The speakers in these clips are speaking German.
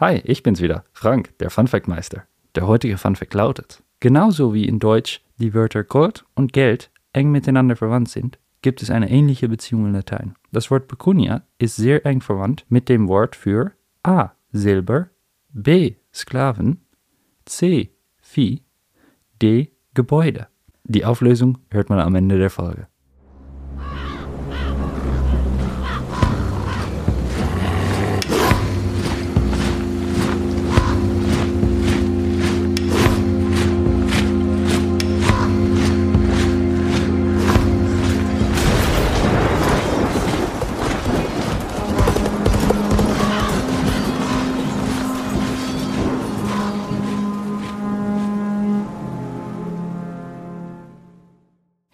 Hi, ich bin's wieder, Frank, der Funfact-Meister. Der heutige Funfact lautet: Genauso wie in Deutsch die Wörter Gold und Geld eng miteinander verwandt sind, gibt es eine ähnliche Beziehung in Latein. Das Wort Pecunia ist sehr eng verwandt mit dem Wort für A. Silber, B. Sklaven, C. Vieh, D. Gebäude. Die Auflösung hört man am Ende der Folge.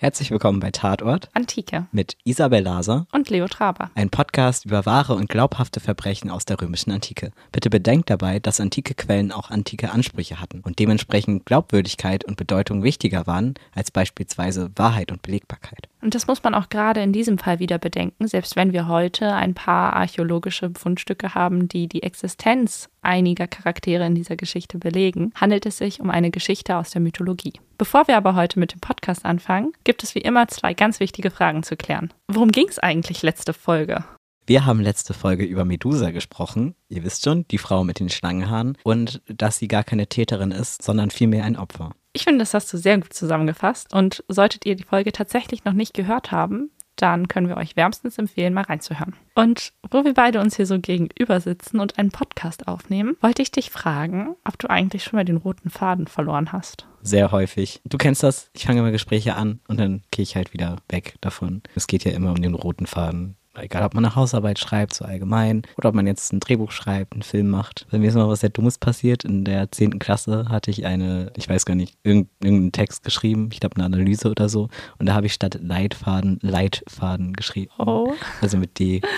Herzlich willkommen bei Tatort Antike mit Isabel Laser und Leo Traber. Ein Podcast über wahre und glaubhafte Verbrechen aus der römischen Antike. Bitte bedenkt dabei, dass antike Quellen auch antike Ansprüche hatten und dementsprechend Glaubwürdigkeit und Bedeutung wichtiger waren als beispielsweise Wahrheit und Belegbarkeit. Und das muss man auch gerade in diesem Fall wieder bedenken, selbst wenn wir heute ein paar archäologische Fundstücke haben, die die Existenz einiger Charaktere in dieser Geschichte belegen, handelt es sich um eine Geschichte aus der Mythologie. Bevor wir aber heute mit dem Podcast anfangen, gibt es wie immer zwei ganz wichtige Fragen zu klären. Worum ging es eigentlich letzte Folge? Wir haben letzte Folge über Medusa gesprochen. Ihr wisst schon, die Frau mit den Schlangenhaaren und dass sie gar keine Täterin ist, sondern vielmehr ein Opfer. Ich finde, das hast du sehr gut zusammengefasst. Und solltet ihr die Folge tatsächlich noch nicht gehört haben, dann können wir euch wärmstens empfehlen, mal reinzuhören. Und wo wir beide uns hier so gegenüber sitzen und einen Podcast aufnehmen, wollte ich dich fragen, ob du eigentlich schon mal den roten Faden verloren hast. Sehr häufig. Du kennst das, ich fange immer Gespräche an und dann gehe ich halt wieder weg davon. Es geht ja immer um den roten Faden egal ob man eine Hausarbeit schreibt, so allgemein, oder ob man jetzt ein Drehbuch schreibt, einen Film macht. Bei mir ist mal was sehr Dummes passiert. In der 10. Klasse hatte ich eine, ich weiß gar nicht, irgendeinen Text geschrieben, ich glaube eine Analyse oder so. Und da habe ich statt Leitfaden Leitfaden geschrieben. Oh. Also mit D.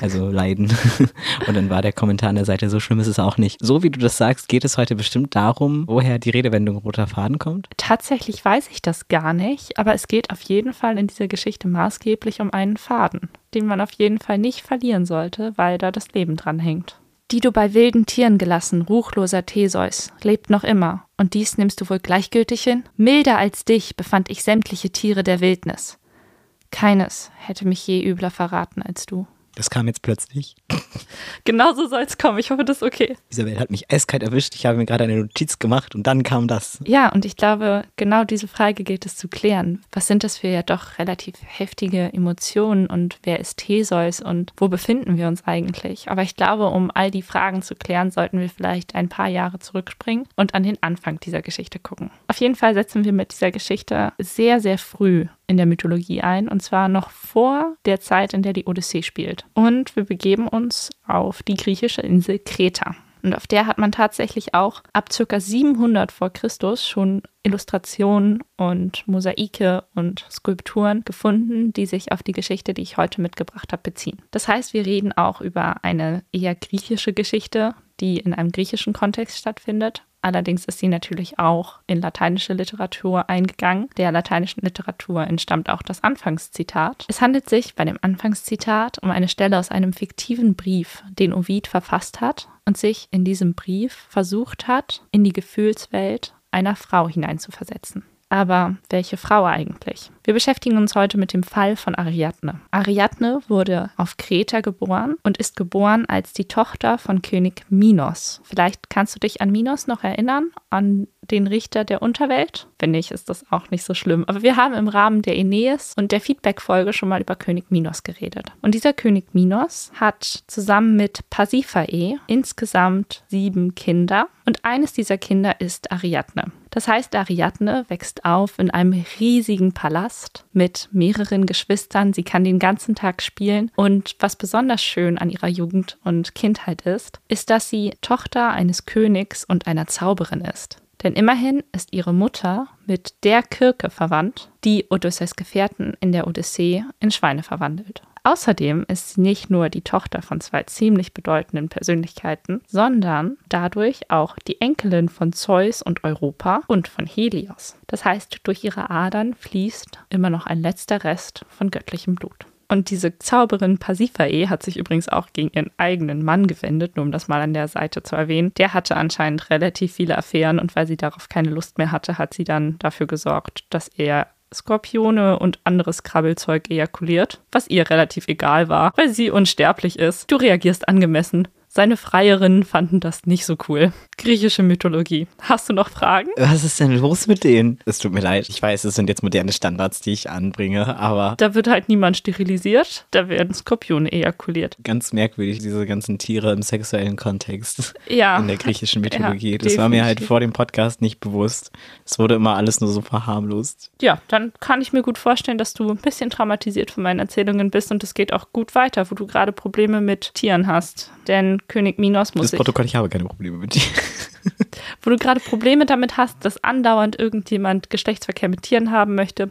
Also Leiden. Und dann war der Kommentar an der Seite, so schlimm ist es auch nicht. So wie du das sagst, geht es heute bestimmt darum, woher die Redewendung roter Faden kommt? Tatsächlich weiß ich das gar nicht, aber es geht auf jeden Fall in dieser Geschichte maßgeblich um einen Faden den man auf jeden Fall nicht verlieren sollte, weil da das Leben dran hängt. Die du bei wilden Tieren gelassen, ruchloser Theseus, lebt noch immer, und dies nimmst du wohl gleichgültig hin? Milder als dich befand ich sämtliche Tiere der Wildnis. Keines hätte mich je übler verraten als du. Das kam jetzt plötzlich. Genau so soll es kommen. Ich hoffe, das ist okay. Isabel hat mich eiskalt erwischt. Ich habe mir gerade eine Notiz gemacht und dann kam das. Ja, und ich glaube, genau diese Frage gilt es zu klären. Was sind das für ja doch relativ heftige Emotionen und wer ist Theseus und wo befinden wir uns eigentlich? Aber ich glaube, um all die Fragen zu klären, sollten wir vielleicht ein paar Jahre zurückspringen und an den Anfang dieser Geschichte gucken. Auf jeden Fall setzen wir mit dieser Geschichte sehr, sehr früh in der Mythologie ein, und zwar noch vor der Zeit, in der die Odyssee spielt. Und wir begeben uns auf die griechische Insel Kreta. Und auf der hat man tatsächlich auch ab ca. 700 vor Christus schon Illustrationen und Mosaike und Skulpturen gefunden, die sich auf die Geschichte, die ich heute mitgebracht habe, beziehen. Das heißt, wir reden auch über eine eher griechische Geschichte, die in einem griechischen Kontext stattfindet Allerdings ist sie natürlich auch in lateinische Literatur eingegangen. Der lateinischen Literatur entstammt auch das Anfangszitat. Es handelt sich bei dem Anfangszitat um eine Stelle aus einem fiktiven Brief, den Ovid verfasst hat und sich in diesem Brief versucht hat, in die Gefühlswelt einer Frau hineinzuversetzen. Aber welche Frau eigentlich? Wir beschäftigen uns heute mit dem Fall von Ariadne. Ariadne wurde auf Kreta geboren und ist geboren als die Tochter von König Minos. Vielleicht kannst du dich an Minos noch erinnern, an den Richter der Unterwelt. Wenn nicht, ist das auch nicht so schlimm. Aber wir haben im Rahmen der Aeneas und der Feedback-Folge schon mal über König Minos geredet. Und dieser König Minos hat zusammen mit Pasiphae insgesamt sieben Kinder. Und eines dieser Kinder ist Ariadne. Das heißt, Ariadne wächst auf in einem riesigen Palast mit mehreren Geschwistern. Sie kann den ganzen Tag spielen. Und was besonders schön an ihrer Jugend und Kindheit ist, ist, dass sie Tochter eines Königs und einer Zauberin ist. Denn immerhin ist ihre Mutter mit der Kirke verwandt, die Odysseus Gefährten in der Odyssee in Schweine verwandelt. Außerdem ist sie nicht nur die Tochter von zwei ziemlich bedeutenden Persönlichkeiten, sondern dadurch auch die Enkelin von Zeus und Europa und von Helios. Das heißt, durch ihre Adern fließt immer noch ein letzter Rest von göttlichem Blut. Und diese Zauberin Pasiphae hat sich übrigens auch gegen ihren eigenen Mann gewendet, nur um das mal an der Seite zu erwähnen. Der hatte anscheinend relativ viele Affären und weil sie darauf keine Lust mehr hatte, hat sie dann dafür gesorgt, dass er Skorpione und anderes Krabbelzeug ejakuliert, was ihr relativ egal war, weil sie unsterblich ist. Du reagierst angemessen. Seine Freierinnen fanden das nicht so cool. Griechische Mythologie. Hast du noch Fragen? Was ist denn los mit denen? Es tut mir leid. Ich weiß, es sind jetzt moderne Standards, die ich anbringe, aber. Da wird halt niemand sterilisiert, da werden Skorpione ejakuliert. Ganz merkwürdig, diese ganzen Tiere im sexuellen Kontext. Ja. In der griechischen Mythologie. Ja, das war mir halt vor dem Podcast nicht bewusst. Es wurde immer alles nur so verharmlost. Ja, dann kann ich mir gut vorstellen, dass du ein bisschen traumatisiert von meinen Erzählungen bist und es geht auch gut weiter, wo du gerade Probleme mit Tieren hast. Denn König Minos muss Das sich, Protokoll, ich habe keine Probleme mit dir. wo du gerade Probleme damit hast, dass andauernd irgendjemand Geschlechtsverkehr mit Tieren haben möchte,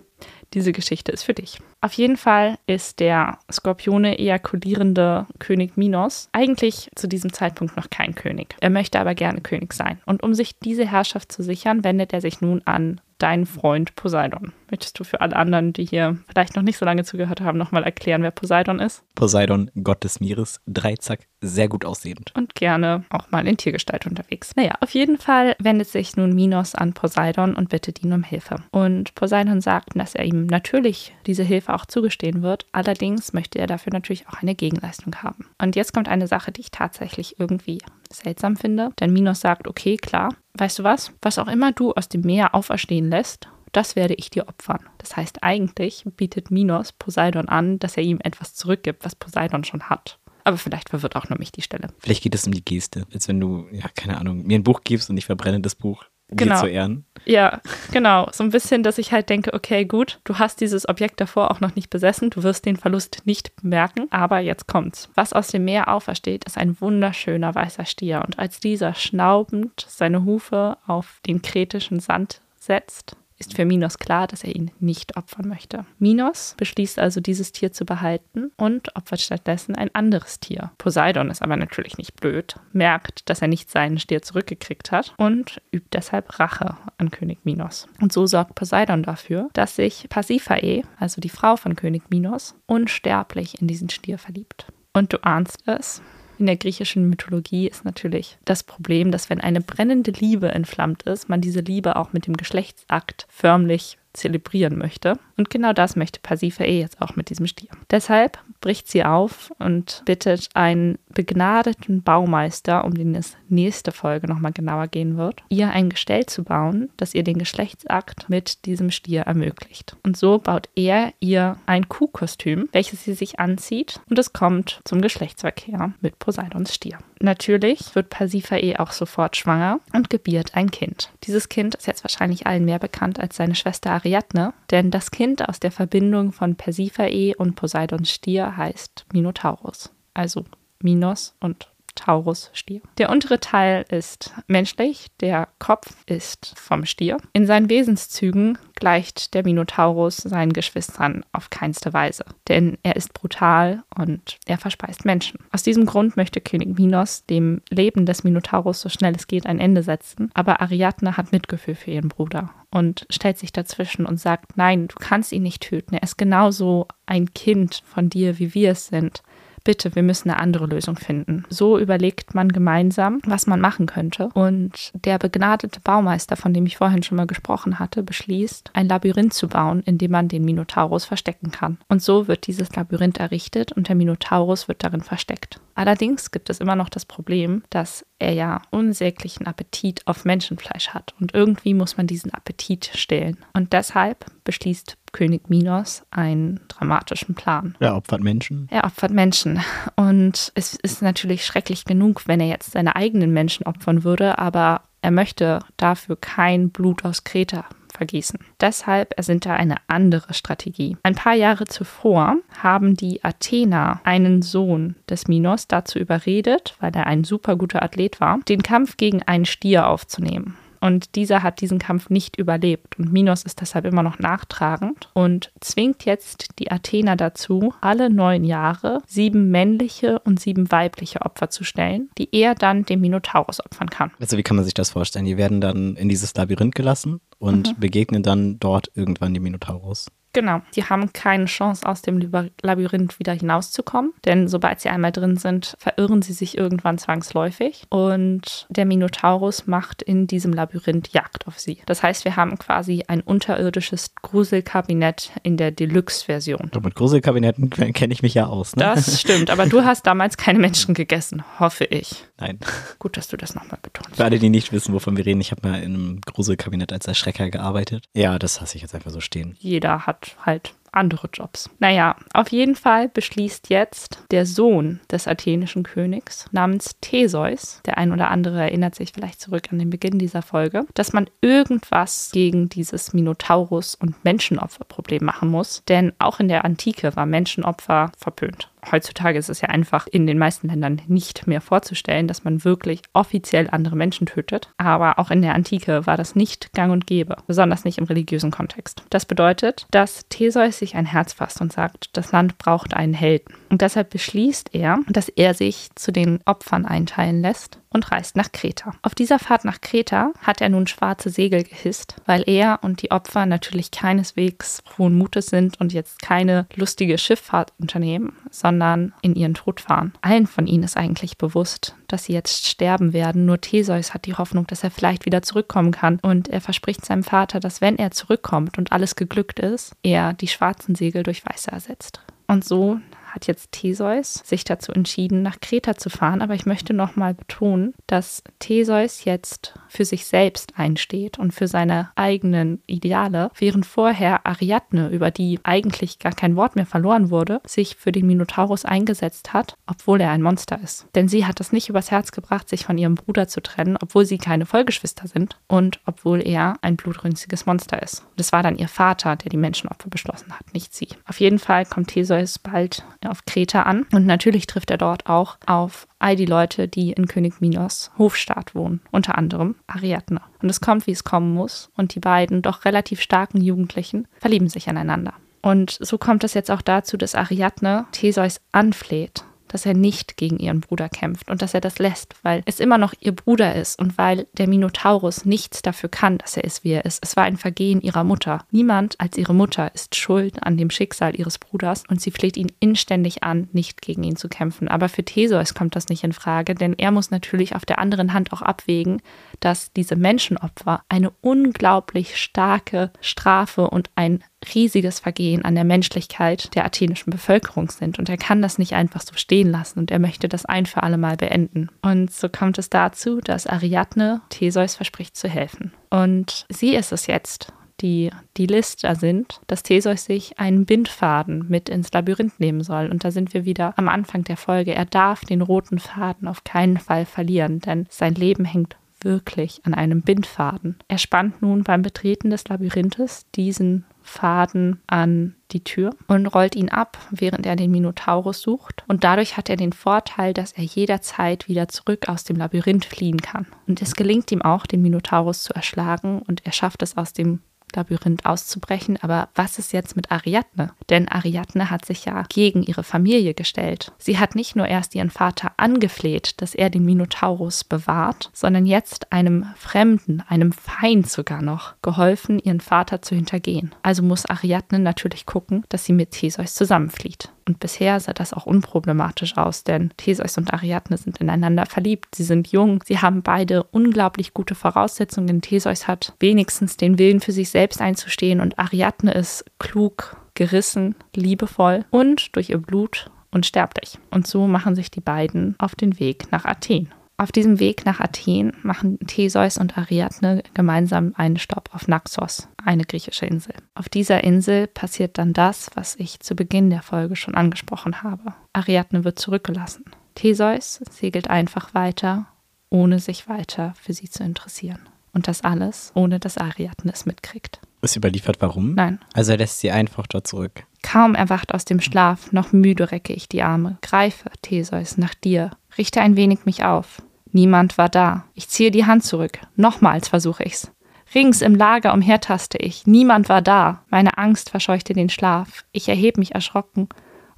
diese Geschichte ist für dich. Auf jeden Fall ist der Skorpione ejakulierende König Minos eigentlich zu diesem Zeitpunkt noch kein König. Er möchte aber gerne König sein. Und um sich diese Herrschaft zu sichern, wendet er sich nun an deinen Freund Poseidon. Möchtest du für alle anderen, die hier vielleicht noch nicht so lange zugehört haben, nochmal erklären, wer Poseidon ist? Poseidon, Gott des Meeres, Dreizack, sehr gut aussehend. und gerne auch mal in Tiergestalt unterwegs. Naja, auf jeden Fall wendet sich nun Minos an Poseidon und bittet ihn um Hilfe. Und Poseidon sagt, dass er ihm natürlich diese Hilfe auch zugestehen wird, allerdings möchte er dafür natürlich auch eine Gegenleistung haben. Und jetzt kommt eine Sache, die ich tatsächlich irgendwie seltsam finde, denn Minos sagt, okay, klar, weißt du was, was auch immer du aus dem Meer auferstehen lässt, das werde ich dir opfern. Das heißt, eigentlich bietet Minos Poseidon an, dass er ihm etwas zurückgibt, was Poseidon schon hat. Aber vielleicht verwirrt auch nur mich die Stelle. Vielleicht geht es um die Geste. Als wenn du, ja, keine Ahnung, mir ein Buch gibst und ich verbrenne das Buch. Dir Genau. zu Ehren. Ja, genau. So ein bisschen, dass ich halt denke, okay, gut, du hast dieses Objekt davor auch noch nicht besessen, du wirst den Verlust nicht bemerken, aber jetzt kommt's. Was aus dem Meer aufersteht, ist ein wunderschöner weißer Stier und als dieser schnaubend seine Hufe auf den kretischen Sand setzt, ist für Minos klar, dass er ihn nicht opfern möchte. Minos beschließt also, dieses Tier zu behalten und opfert stattdessen ein anderes Tier. Poseidon ist aber natürlich nicht blöd, merkt, dass er nicht seinen Stier zurückgekriegt hat und übt deshalb Rache an König Minos. Und so sorgt Poseidon dafür, dass sich Pasiphae, also die Frau von König Minos, unsterblich in diesen Stier verliebt. Und du ahnst es, in der griechischen Mythologie ist natürlich das Problem, dass wenn eine brennende Liebe entflammt ist, man diese Liebe auch mit dem Geschlechtsakt förmlich zelebrieren möchte. Und genau das möchte Pasiphae jetzt auch mit diesem Stier. Deshalb bricht sie auf und bittet einen begnadeten Baumeister, um den es nächste Folge nochmal genauer gehen wird, ihr ein Gestell zu bauen, das ihr den Geschlechtsakt mit diesem Stier ermöglicht. Und so baut er ihr ein Kuhkostüm, welches sie sich anzieht und es kommt zum Geschlechtsverkehr mit Poseidons Stier. Natürlich wird Pasiphae auch sofort schwanger und gebiert ein Kind. Dieses Kind ist jetzt wahrscheinlich allen mehr bekannt als seine Schwester Ariadne, denn das Kind aus der Verbindung von Pasiphae und Poseidons Stier heißt Minotaurus, also Minos und Taurus Stier. Der untere Teil ist menschlich, der Kopf ist vom Stier. In seinen Wesenszügen gleicht der Minotaurus seinen Geschwistern auf keinste Weise, denn er ist brutal und er verspeist Menschen. Aus diesem Grund möchte König Minos dem Leben des Minotaurus so schnell es geht ein Ende setzen, aber Ariadne hat Mitgefühl für ihren Bruder und stellt sich dazwischen und sagt, nein, du kannst ihn nicht töten, er ist genauso ein Kind von dir, wie wir es sind bitte, wir müssen eine andere Lösung finden. So überlegt man gemeinsam, was man machen könnte. Und der begnadete Baumeister, von dem ich vorhin schon mal gesprochen hatte, beschließt, ein Labyrinth zu bauen, in dem man den Minotaurus verstecken kann. Und so wird dieses Labyrinth errichtet und der Minotaurus wird darin versteckt. Allerdings gibt es immer noch das Problem, dass er ja unsäglichen Appetit auf Menschenfleisch hat. Und irgendwie muss man diesen Appetit stillen. Und deshalb beschließt König Minos einen dramatischen Plan. Er opfert Menschen. Er opfert Menschen. Und es ist natürlich schrecklich genug, wenn er jetzt seine eigenen Menschen opfern würde, aber er möchte dafür kein Blut aus Kreta vergießen. Deshalb ersinnt er eine andere Strategie. Ein paar Jahre zuvor haben die Athener einen Sohn des Minos dazu überredet, weil er ein super guter Athlet war, den Kampf gegen einen Stier aufzunehmen. Und dieser hat diesen Kampf nicht überlebt. Und Minos ist deshalb immer noch nachtragend und zwingt jetzt die Athener dazu, alle neun Jahre sieben männliche und sieben weibliche Opfer zu stellen, die er dann dem Minotaurus opfern kann. Also wie kann man sich das vorstellen? Die werden dann in dieses Labyrinth gelassen und begegnen dann dort irgendwann dem Minotaurus. Genau, die haben keine Chance, aus dem Labyrinth wieder hinauszukommen, denn sobald sie einmal drin sind, verirren sie sich irgendwann zwangsläufig und der Minotaurus macht in diesem Labyrinth Jagd auf sie. Das heißt, wir haben quasi ein unterirdisches Gruselkabinett in der Deluxe-Version. Mit Gruselkabinetten kenne ich mich ja aus. Ne? Das stimmt, aber du hast damals keine Menschen gegessen, hoffe ich. Nein. Gut, dass du das nochmal betonst. Für alle, die nicht wissen, wovon wir reden, ich habe mal in einem Gruselkabinett als Erschrecker gearbeitet. Ja, das lasse ich jetzt einfach so stehen. Jeder hat halt andere Jobs. Naja, auf jeden Fall beschließt jetzt der Sohn des athenischen Königs namens Theseus, der ein oder andere erinnert sich vielleicht zurück an den Beginn dieser Folge, dass man irgendwas gegen dieses Minotaurus- und Menschenopferproblem machen muss, denn auch in der Antike war Menschenopfer verpönt. Heutzutage ist es ja einfach in den meisten Ländern nicht mehr vorzustellen, dass man wirklich offiziell andere Menschen tötet. Aber auch in der Antike war das nicht gang und gäbe, besonders nicht im religiösen Kontext. Das bedeutet, dass Theseus sich ein Herz fasst und sagt, das Land braucht einen Helden. Und deshalb beschließt er, dass er sich zu den Opfern einteilen lässt und reist nach Kreta. Auf dieser Fahrt nach Kreta hat er nun schwarze Segel gehisst, weil er und die Opfer natürlich keineswegs frohen Mutes sind und jetzt keine lustige Schifffahrt unternehmen, sondern in ihren Tod fahren. Allen von ihnen ist eigentlich bewusst, dass sie jetzt sterben werden. Nur Theseus hat die Hoffnung, dass er vielleicht wieder zurückkommen kann. Und er verspricht seinem Vater, dass wenn er zurückkommt und alles geglückt ist, er die schwarzen Segel durch weiße ersetzt. Und so hat jetzt Theseus sich dazu entschieden, nach Kreta zu fahren. Aber ich möchte nochmal betonen, dass Theseus jetzt für sich selbst einsteht und für seine eigenen Ideale, während vorher Ariadne, über die eigentlich gar kein Wort mehr verloren wurde, sich für den Minotaurus eingesetzt hat, obwohl er ein Monster ist. Denn sie hat es nicht übers Herz gebracht, sich von ihrem Bruder zu trennen, obwohl sie keine Vollgeschwister sind und obwohl er ein blutrünstiges Monster ist. Das war dann ihr Vater, der die Menschenopfer beschlossen hat, nicht sie. Auf jeden Fall kommt Theseus bald auf Kreta an. Und natürlich trifft er dort auch auf all die Leute, die in König Minos Hofstaat wohnen, unter anderem Ariadne. Und es kommt, wie es kommen muss. Und die beiden doch relativ starken Jugendlichen verlieben sich aneinander. Und so kommt es jetzt auch dazu, dass Ariadne Theseus anfleht, dass er nicht gegen ihren Bruder kämpft und dass er das lässt, weil es immer noch ihr Bruder ist und weil der Minotaurus nichts dafür kann, dass er ist, wie er ist. Es war ein Vergehen ihrer Mutter. Niemand als ihre Mutter ist schuld an dem Schicksal ihres Bruders und sie fleht ihn inständig an, nicht gegen ihn zu kämpfen. Aber für Theseus kommt das nicht in Frage, denn er muss natürlich auf der anderen Hand auch abwägen, dass diese Menschenopfer eine unglaublich starke Strafe und ein riesiges Vergehen an der Menschlichkeit der athenischen Bevölkerung sind. Und er kann das nicht einfach so stehen lassen und er möchte das ein für alle Mal beenden. Und so kommt es dazu, dass Ariadne Theseus verspricht zu helfen. Und sie ist es jetzt, die die Lister sind, dass Theseus sich einen Bindfaden mit ins Labyrinth nehmen soll. Und da sind wir wieder am Anfang der Folge. Er darf den roten Faden auf keinen Fall verlieren, denn sein Leben hängt wirklich an einem Bindfaden. Er spannt nun beim Betreten des Labyrinthes diesen Faden an die Tür und rollt ihn ab, während er den Minotaurus sucht. Und dadurch hat er den Vorteil, dass er jederzeit wieder zurück aus dem Labyrinth fliehen kann. Und es gelingt ihm auch, den Minotaurus zu erschlagen und er schafft es aus dem Labyrinth auszubrechen. Aber was ist jetzt mit Ariadne? Denn Ariadne hat sich ja gegen ihre Familie gestellt. Sie hat nicht nur erst ihren Vater angefleht, dass er den Minotaurus bewahrt, sondern jetzt einem Fremden, einem Feind sogar noch, geholfen, ihren Vater zu hintergehen. Also muss Ariadne natürlich gucken, dass sie mit Theseus zusammenflieht. Und bisher sah das auch unproblematisch aus, denn Theseus und Ariadne sind ineinander verliebt. Sie sind jung, sie haben beide unglaublich gute Voraussetzungen. Theseus hat wenigstens den Willen für sich selbst einzustehen und Ariadne ist klug, gerissen, liebevoll und durch ihr Blut unsterblich. Und so machen sich die beiden auf den Weg nach Athen. Auf diesem Weg nach Athen machen Theseus und Ariadne gemeinsam einen Stopp auf Naxos, eine griechische Insel. Auf dieser Insel passiert dann das, was ich zu Beginn der Folge schon angesprochen habe. Ariadne wird zurückgelassen. Theseus segelt einfach weiter, ohne sich weiter für sie zu interessieren. Und das alles, ohne dass Ariadne es mitkriegt. Ist überliefert, warum? Nein. Also er lässt sie einfach dort zurück. Kaum erwacht aus dem Schlaf, noch müde recke ich die Arme. Greife, Theseus, nach dir. Richte ein wenig mich auf. Niemand war da. Ich ziehe die Hand zurück. Nochmals versuche ich's. Rings im Lager umhertaste ich. Niemand war da. Meine Angst verscheuchte den Schlaf. Ich erheb mich erschrocken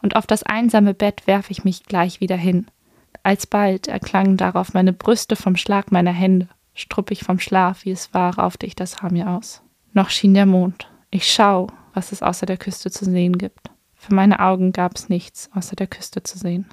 und auf das einsame Bett werfe ich mich gleich wieder hin. Alsbald erklangen darauf meine Brüste vom Schlag meiner Hände. Struppig vom Schlaf, wie es war, raufte ich das Haar mir aus. Noch schien der Mond. Ich schau, was es außer der Küste zu sehen gibt. Für meine Augen gab es nichts außer der Küste zu sehen.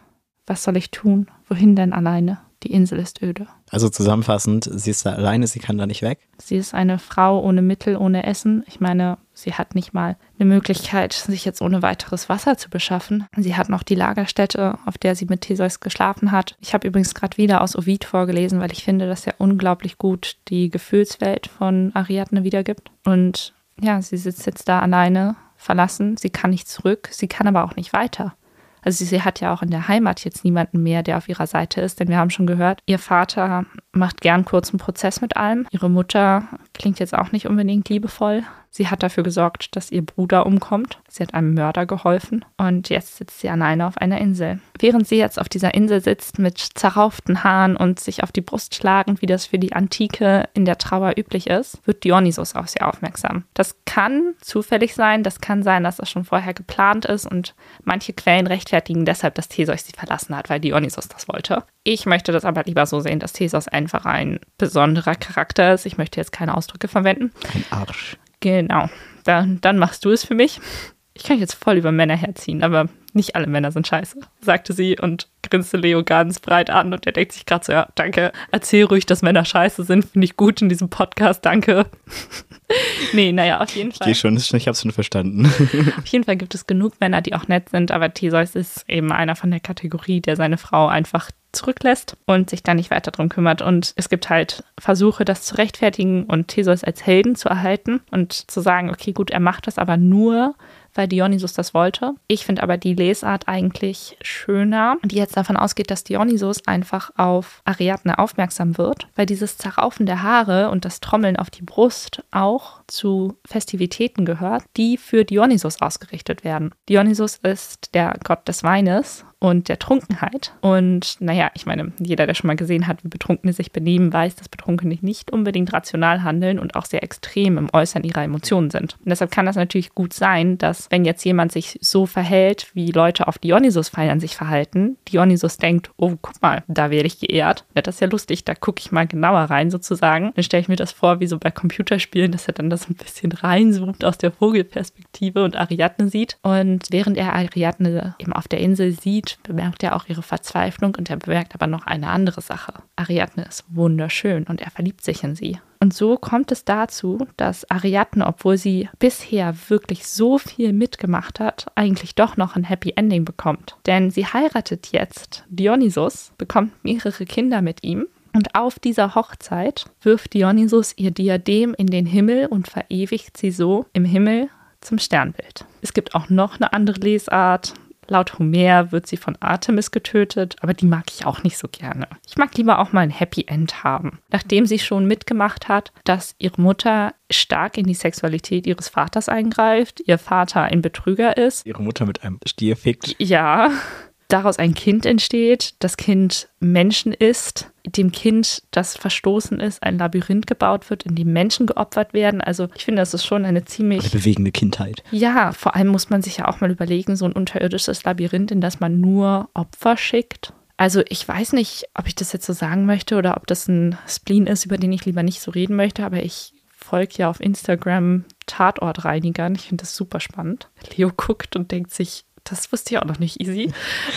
Was soll ich tun? Wohin denn alleine? Die Insel ist öde. Also zusammenfassend, sie ist da alleine, sie kann da nicht weg. Sie ist eine Frau ohne Mittel, ohne Essen. Ich meine, sie hat nicht mal eine Möglichkeit, sich jetzt ohne weiteres Wasser zu beschaffen. Sie hat noch die Lagerstätte, auf der sie mit Theseus geschlafen hat. Ich habe übrigens gerade wieder aus Ovid vorgelesen, weil ich finde, dass er unglaublich gut die Gefühlswelt von Ariadne wiedergibt. Und ja, sie sitzt jetzt da alleine, verlassen. Sie kann nicht zurück, sie kann aber auch nicht weiter. Also sie hat ja auch in der Heimat jetzt niemanden mehr, der auf ihrer Seite ist, denn wir haben schon gehört, ihr Vater macht gern kurzen Prozess mit allem. Ihre Mutter klingt jetzt auch nicht unbedingt liebevoll. Sie hat dafür gesorgt, dass ihr Bruder umkommt. Sie hat einem Mörder geholfen und jetzt sitzt sie alleine auf einer Insel. Während sie jetzt auf dieser Insel sitzt mit zerrauften Haaren und sich auf die Brust schlagend, wie das für die Antike in der Trauer üblich ist, wird Dionysos auf sie aufmerksam. Das kann zufällig sein, das kann sein, dass das schon vorher geplant ist und manche Quellen rechtfertigen deshalb, dass Theseus sie verlassen hat, weil Dionysos das wollte. Ich möchte das aber lieber so sehen, dass Theseus einfach ein besonderer Charakter ist. Ich möchte jetzt keine Ausdrücke verwenden. Ein Arsch. Genau. Dann, dann machst du es für mich. Ich kann jetzt voll über Männer herziehen, aber nicht alle Männer sind scheiße, sagte sie und grinste Leo ganz breit an und er denkt sich gerade so, ja, danke, erzähl ruhig, dass Männer scheiße sind, finde ich gut in diesem Podcast, danke. nee, naja, auf jeden Fall. Ich schon, ich hab's schon verstanden. auf jeden Fall gibt es genug Männer, die auch nett sind, aber Theseus ist eben einer von der Kategorie, der seine Frau einfach zurücklässt und sich dann nicht weiter drum kümmert. Und es gibt halt Versuche, das zu rechtfertigen und Theseus als Helden zu erhalten und zu sagen, okay, gut, er macht das aber nur, weil Dionysus das wollte. Ich finde aber die Lesart eigentlich schöner, die jetzt davon ausgeht, dass Dionysus einfach auf Ariadne aufmerksam wird, weil dieses Zerraufen der Haare und das Trommeln auf die Brust auch zu Festivitäten gehört, die für Dionysus ausgerichtet werden. Dionysus ist der Gott des Weines und der Trunkenheit. Und naja, ich meine, jeder, der schon mal gesehen hat, wie Betrunkene sich benehmen, weiß, dass Betrunkene nicht unbedingt rational handeln und auch sehr extrem im Äußern ihrer Emotionen sind. Und deshalb kann das natürlich gut sein, dass wenn jetzt jemand sich so verhält, wie Leute auf Dionysus-Feiern sich verhalten, Dionysus denkt, oh, guck mal, da werde ich geehrt. Das ist ja lustig, da gucke ich mal genauer rein sozusagen. Dann stelle ich mir das vor, wie so bei Computerspielen, dass er dann das ein bisschen reinzoomt aus der Vogelperspektive und Ariadne sieht. Und während er Ariadne eben auf der Insel sieht, bemerkt er auch ihre Verzweiflung und er bemerkt aber noch eine andere Sache. Ariadne ist wunderschön und er verliebt sich in sie. Und so kommt es dazu, dass Ariadne, obwohl sie bisher wirklich so viel mitgemacht hat, eigentlich doch noch ein Happy Ending bekommt. Denn sie heiratet jetzt Dionysus, bekommt mehrere Kinder mit ihm und auf dieser Hochzeit wirft Dionysus ihr Diadem in den Himmel und verewigt sie so im Himmel zum Sternbild. Es gibt auch noch eine andere Lesart. Laut Homer wird sie von Artemis getötet, aber die mag ich auch nicht so gerne. Ich mag lieber auch mal ein Happy End haben. Nachdem sie schon mitgemacht hat, dass ihre Mutter stark in die Sexualität ihres Vaters eingreift, ihr Vater ein Betrüger ist. Ihre Mutter mit einem Stier fickt. Ja, daraus ein Kind entsteht, das Kind Menschen ist, dem Kind, das verstoßen ist, ein Labyrinth gebaut wird, in dem Menschen geopfert werden. Also ich finde, das ist schon eine ziemlich... Eine bewegende Kindheit. Ja, vor allem muss man sich ja auch mal überlegen, so ein unterirdisches Labyrinth, in das man nur Opfer schickt. Also ich weiß nicht, ob ich das jetzt so sagen möchte oder ob das ein Spleen ist, über den ich lieber nicht so reden möchte, aber ich folge ja auf Instagram Tatortreinigern. Ich finde das super spannend. Leo guckt und denkt sich, das wusste ich auch noch nicht easy.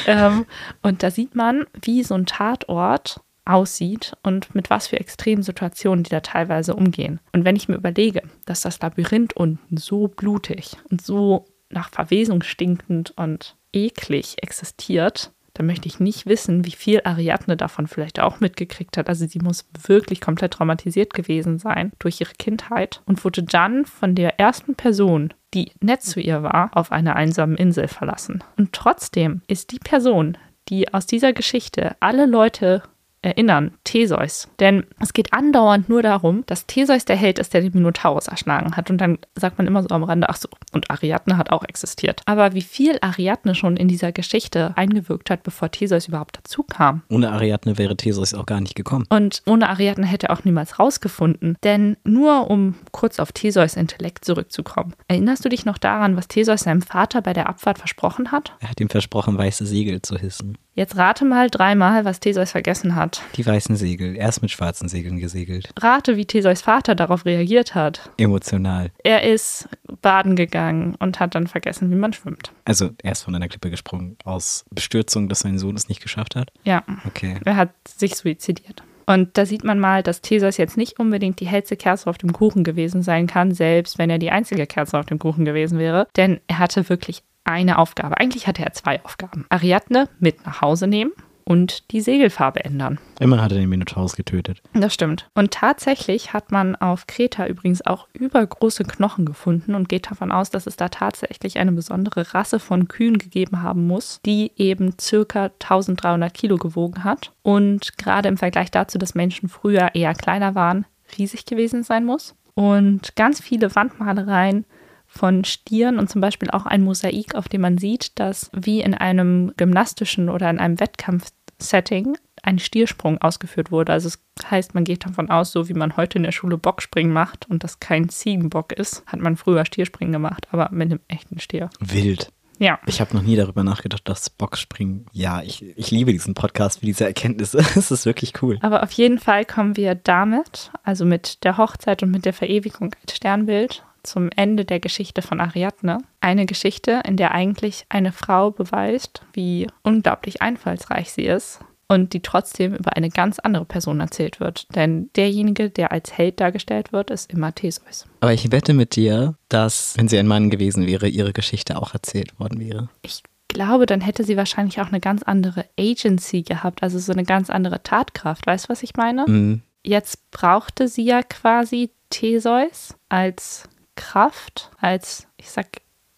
ähm, und da sieht man, wie so ein Tatort aussieht und mit was für extremen Situationen die da teilweise umgehen. Und wenn ich mir überlege, dass das Labyrinth unten so blutig und so nach Verwesung stinkend und eklig existiert, dann möchte ich nicht wissen, wie viel Ariadne davon vielleicht auch mitgekriegt hat. Also sie muss wirklich komplett traumatisiert gewesen sein durch ihre Kindheit und wurde dann von der ersten Person, die nett zu ihr war, auf einer einsamen Insel verlassen. Und trotzdem ist die Person, die aus dieser Geschichte alle Leute erinnern, Theseus. Denn es geht andauernd nur darum, dass Theseus der Held ist, der den Minotaurus erschlagen hat. Und dann sagt man immer so am Rande, ach so, und Ariadne hat auch existiert. Aber wie viel Ariadne schon in dieser Geschichte eingewirkt hat, bevor Theseus überhaupt dazu kam. Ohne Ariadne wäre Theseus auch gar nicht gekommen. Und ohne Ariadne hätte er auch niemals rausgefunden. Denn nur um kurz auf Theseus Intellekt zurückzukommen. Erinnerst du dich noch daran, was Theseus seinem Vater bei der Abfahrt versprochen hat? Er hat ihm versprochen, weiße Segel zu hissen. Jetzt rate mal dreimal, was Theseus vergessen hat. Hat. Die weißen Segel. Er ist mit schwarzen Segeln gesegelt. Rate, wie Theseus Vater darauf reagiert hat. Emotional. Er ist baden gegangen und hat dann vergessen, wie man schwimmt. Also er ist von einer Klippe gesprungen aus Bestürzung, dass sein Sohn es nicht geschafft hat. Ja, Okay. er hat sich suizidiert. Und da sieht man mal, dass Theseus jetzt nicht unbedingt die hellste Kerze auf dem Kuchen gewesen sein kann, selbst wenn er die einzige Kerze auf dem Kuchen gewesen wäre. Denn er hatte wirklich eine Aufgabe. Eigentlich hatte er zwei Aufgaben. Ariadne mit nach Hause nehmen und die Segelfarbe ändern. Immerhin hat er den Minotaurus getötet. Das stimmt. Und tatsächlich hat man auf Kreta übrigens auch übergroße Knochen gefunden und geht davon aus, dass es da tatsächlich eine besondere Rasse von Kühen gegeben haben muss, die eben circa 1300 Kilo gewogen hat. Und gerade im Vergleich dazu, dass Menschen früher eher kleiner waren, riesig gewesen sein muss. Und ganz viele Wandmalereien von Stieren und zum Beispiel auch ein Mosaik, auf dem man sieht, dass wie in einem gymnastischen oder in einem Wettkampfsetting ein Stiersprung ausgeführt wurde. Also es heißt, man geht davon aus, so wie man heute in der Schule Bockspringen macht und das kein Ziegenbock ist, hat man früher Stierspringen gemacht, aber mit einem echten Stier. Wild. Ja. Ich habe noch nie darüber nachgedacht, dass Boxspringen. Ja, ich, ich liebe diesen Podcast für diese Erkenntnisse. Es ist wirklich cool. Aber auf jeden Fall kommen wir damit, also mit der Hochzeit und mit der Verewigung als Sternbild, zum Ende der Geschichte von Ariadne. Eine Geschichte, in der eigentlich eine Frau beweist, wie unglaublich einfallsreich sie ist und die trotzdem über eine ganz andere Person erzählt wird. Denn derjenige, der als Held dargestellt wird, ist immer Theseus. Aber ich wette mit dir, dass, wenn sie ein Mann gewesen wäre, ihre Geschichte auch erzählt worden wäre. Ich glaube, dann hätte sie wahrscheinlich auch eine ganz andere Agency gehabt, also so eine ganz andere Tatkraft. Weißt du, was ich meine? Mhm. Jetzt brauchte sie ja quasi Theseus als Kraft, als, ich sag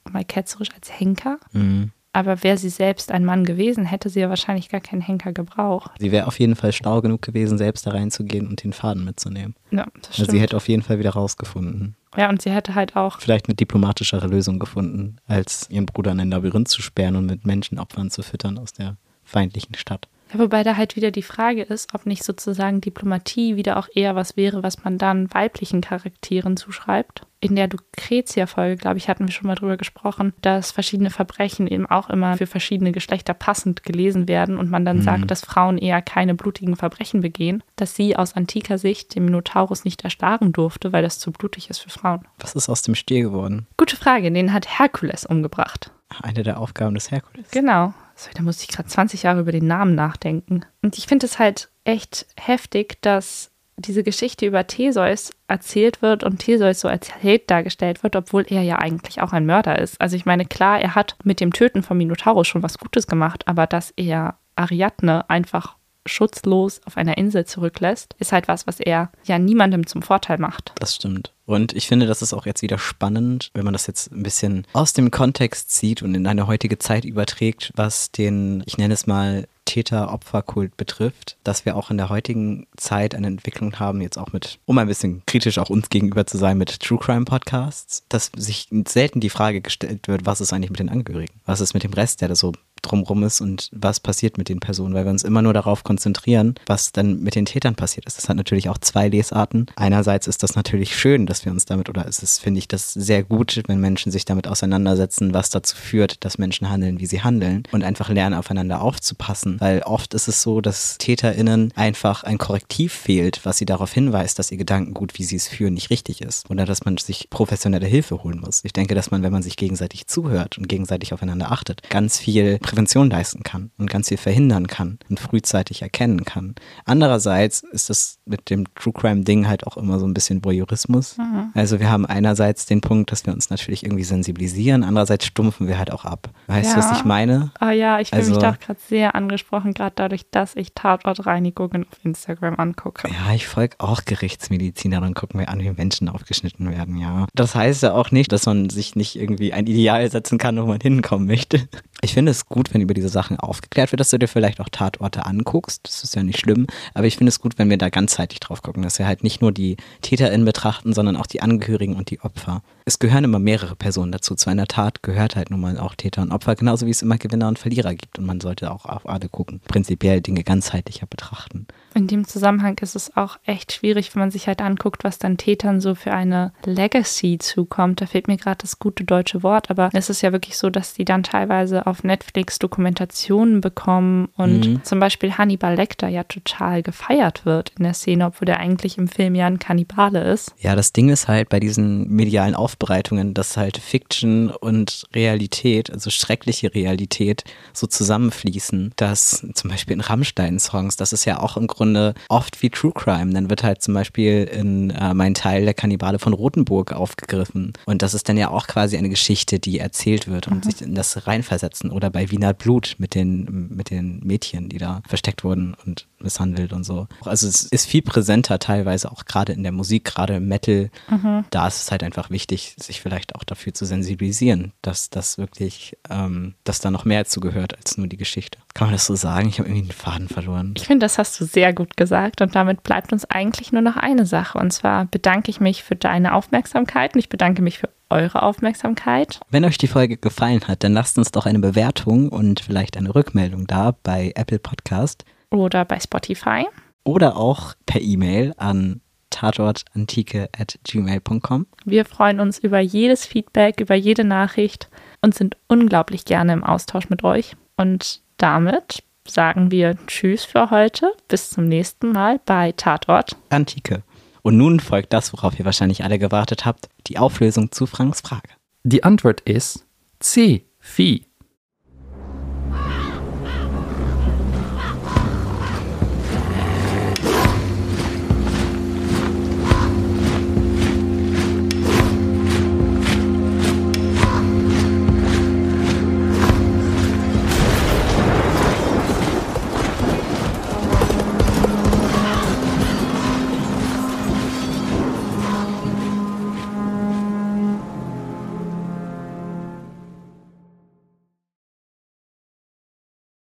mal ketzerisch, als Henker. Mhm. Aber wäre sie selbst ein Mann gewesen, hätte sie ja wahrscheinlich gar keinen Henker gebraucht. Sie wäre auf jeden Fall schlau genug gewesen, selbst da reinzugehen und den Faden mitzunehmen. Ja, das Also stimmt. sie hätte auf jeden Fall wieder rausgefunden. ja, und sie hätte halt auch, Vielleicht eine diplomatischere Lösung gefunden, als ihren Bruder in ein Labyrinth zu sperren und mit Menschenopfern zu füttern aus der feindlichen Stadt. Ja, wobei da halt wieder die Frage ist, ob nicht sozusagen Diplomatie wieder auch eher was wäre, was man dann weiblichen Charakteren zuschreibt. In der Lucretia-Folge, glaube ich, hatten wir schon mal drüber gesprochen, dass verschiedene Verbrechen eben auch immer für verschiedene Geschlechter passend gelesen werden und man dann Mhm. sagt, dass Frauen eher keine blutigen Verbrechen begehen, dass sie aus antiker Sicht den Minotaurus nicht erstarren durfte, weil das zu blutig ist für Frauen. Was ist aus dem Stier geworden? Gute Frage, den hat Herkules umgebracht. Eine der Aufgaben des Herkules. Genau. So, da musste ich gerade 20 Jahre über den Namen nachdenken. Und ich finde es halt echt heftig, dass diese Geschichte über Theseus erzählt wird und Theseus so als Held dargestellt wird, obwohl er ja eigentlich auch ein Mörder ist. Also ich meine, klar, er hat mit dem Töten von Minotaurus schon was Gutes gemacht, aber dass er Ariadne einfach schutzlos auf einer Insel zurücklässt, ist halt was, was er ja niemandem zum Vorteil macht. Das stimmt. Und ich finde, das ist auch jetzt wieder spannend, wenn man das jetzt ein bisschen aus dem Kontext zieht und in eine heutige Zeit überträgt, was den, ich nenne es mal, Täter-Opfer-Kult betrifft, dass wir auch in der heutigen Zeit eine Entwicklung haben, jetzt auch mit, um ein bisschen kritisch auch uns gegenüber zu sein, mit True Crime Podcasts, dass sich selten die Frage gestellt wird, was ist eigentlich mit den Angehörigen? Was ist mit dem Rest, der da so drumrum ist und was passiert mit den Personen, weil wir uns immer nur darauf konzentrieren, was dann mit den Tätern passiert ist. Das hat natürlich auch zwei Lesarten. Einerseits ist das natürlich schön, dass wir uns damit, oder ist es, finde ich, das sehr gut, wenn Menschen sich damit auseinandersetzen, was dazu führt, dass Menschen handeln, wie sie handeln und einfach lernen, aufeinander aufzupassen. Weil oft ist es so, dass TäterInnen einfach ein Korrektiv fehlt, was sie darauf hinweist, dass ihr Gedankengut, wie sie es führen, nicht richtig ist. Oder dass man sich professionelle Hilfe holen muss. Ich denke, dass man, wenn man sich gegenseitig zuhört und gegenseitig aufeinander achtet, ganz viel Prävention leisten kann und ganz viel verhindern kann und frühzeitig erkennen kann. Andererseits ist das mit dem True Crime Ding halt auch immer so ein bisschen Voyeurismus. Also wir haben einerseits den Punkt, dass wir uns natürlich irgendwie sensibilisieren, andererseits stumpfen wir halt auch ab. Weißt du, was Ja. ich meine? Ah ja, ich fühle mich Also- da auch gerade sehr angesprochen, gerade dadurch, dass ich Tatortreinigungen auf Instagram angucke. Ja, ich folge auch Gerichtsmediziner und gucken mir an, wie Menschen aufgeschnitten werden, ja. Das heißt ja auch nicht, dass man sich nicht irgendwie ein Ideal setzen kann, wo man hinkommen möchte. Ich finde es gut, wenn über diese Sachen aufgeklärt wird, dass du dir vielleicht auch Tatorte anguckst. Das ist ja nicht schlimm. Aber ich finde es gut, wenn wir da ganzheitlich drauf gucken, dass wir halt nicht nur die TäterInnen betrachten, sondern auch die Angehörigen und die Opfer. Es gehören immer mehrere Personen dazu. Zu einer Tat gehört halt nun mal auch Täter und Opfer, genauso wie es immer Gewinner und Verlierer gibt. Und man sollte auch auf alle gucken, prinzipiell Dinge ganzheitlicher betrachten. In dem Zusammenhang ist es auch echt schwierig, wenn man sich halt anguckt, was dann Tätern so für eine Legacy zukommt. Da fehlt mir gerade das gute deutsche Wort, aber es ist ja wirklich so, dass die dann teilweise auf Netflix Dokumentationen bekommen und mhm. zum Beispiel Hannibal Lecter ja total gefeiert wird in der Szene, obwohl der eigentlich im Film ja ein Kannibale ist. Ja, das Ding ist halt bei diesen medialen Aufbereitungen, dass halt Fiction und Realität, also schreckliche Realität, so zusammenfließen, dass zum Beispiel in Rammstein-Songs, das ist ja auch im Grunde oft wie True Crime. Dann wird halt zum Beispiel in äh, Mein Teil der Kannibale von Rotenburg aufgegriffen. Und das ist dann ja auch quasi eine Geschichte, die erzählt wird und mhm. sich in das reinversetzen. Oder bei Wiener Blut mit den, mit den Mädchen, die da versteckt wurden und misshandelt und so. Also es ist viel präsenter teilweise auch gerade in der Musik, gerade im Metal. Mhm. Da ist es halt einfach wichtig, sich vielleicht auch dafür zu sensibilisieren, dass das wirklich, ähm, dass da noch mehr zugehört als nur die Geschichte. Kann man das so sagen? Ich habe irgendwie den Faden verloren. Ich finde, das hast du sehr gut gesagt und damit bleibt uns eigentlich nur noch eine Sache und zwar bedanke ich mich für deine Aufmerksamkeit und ich bedanke mich für eure Aufmerksamkeit. Wenn euch die Folge gefallen hat, dann lasst uns doch eine Bewertung und vielleicht eine Rückmeldung da bei Apple Podcast oder bei Spotify oder auch per E-Mail an tatortantike@gmail.com. Wir freuen uns über jedes Feedback, über jede Nachricht und sind unglaublich gerne im Austausch mit euch und damit sagen wir Tschüss für heute. Bis zum nächsten Mal bei Tatort Antike. Und nun folgt das, worauf ihr wahrscheinlich alle gewartet habt, die Auflösung zu Franks Frage. Die Antwort ist C. Vieh.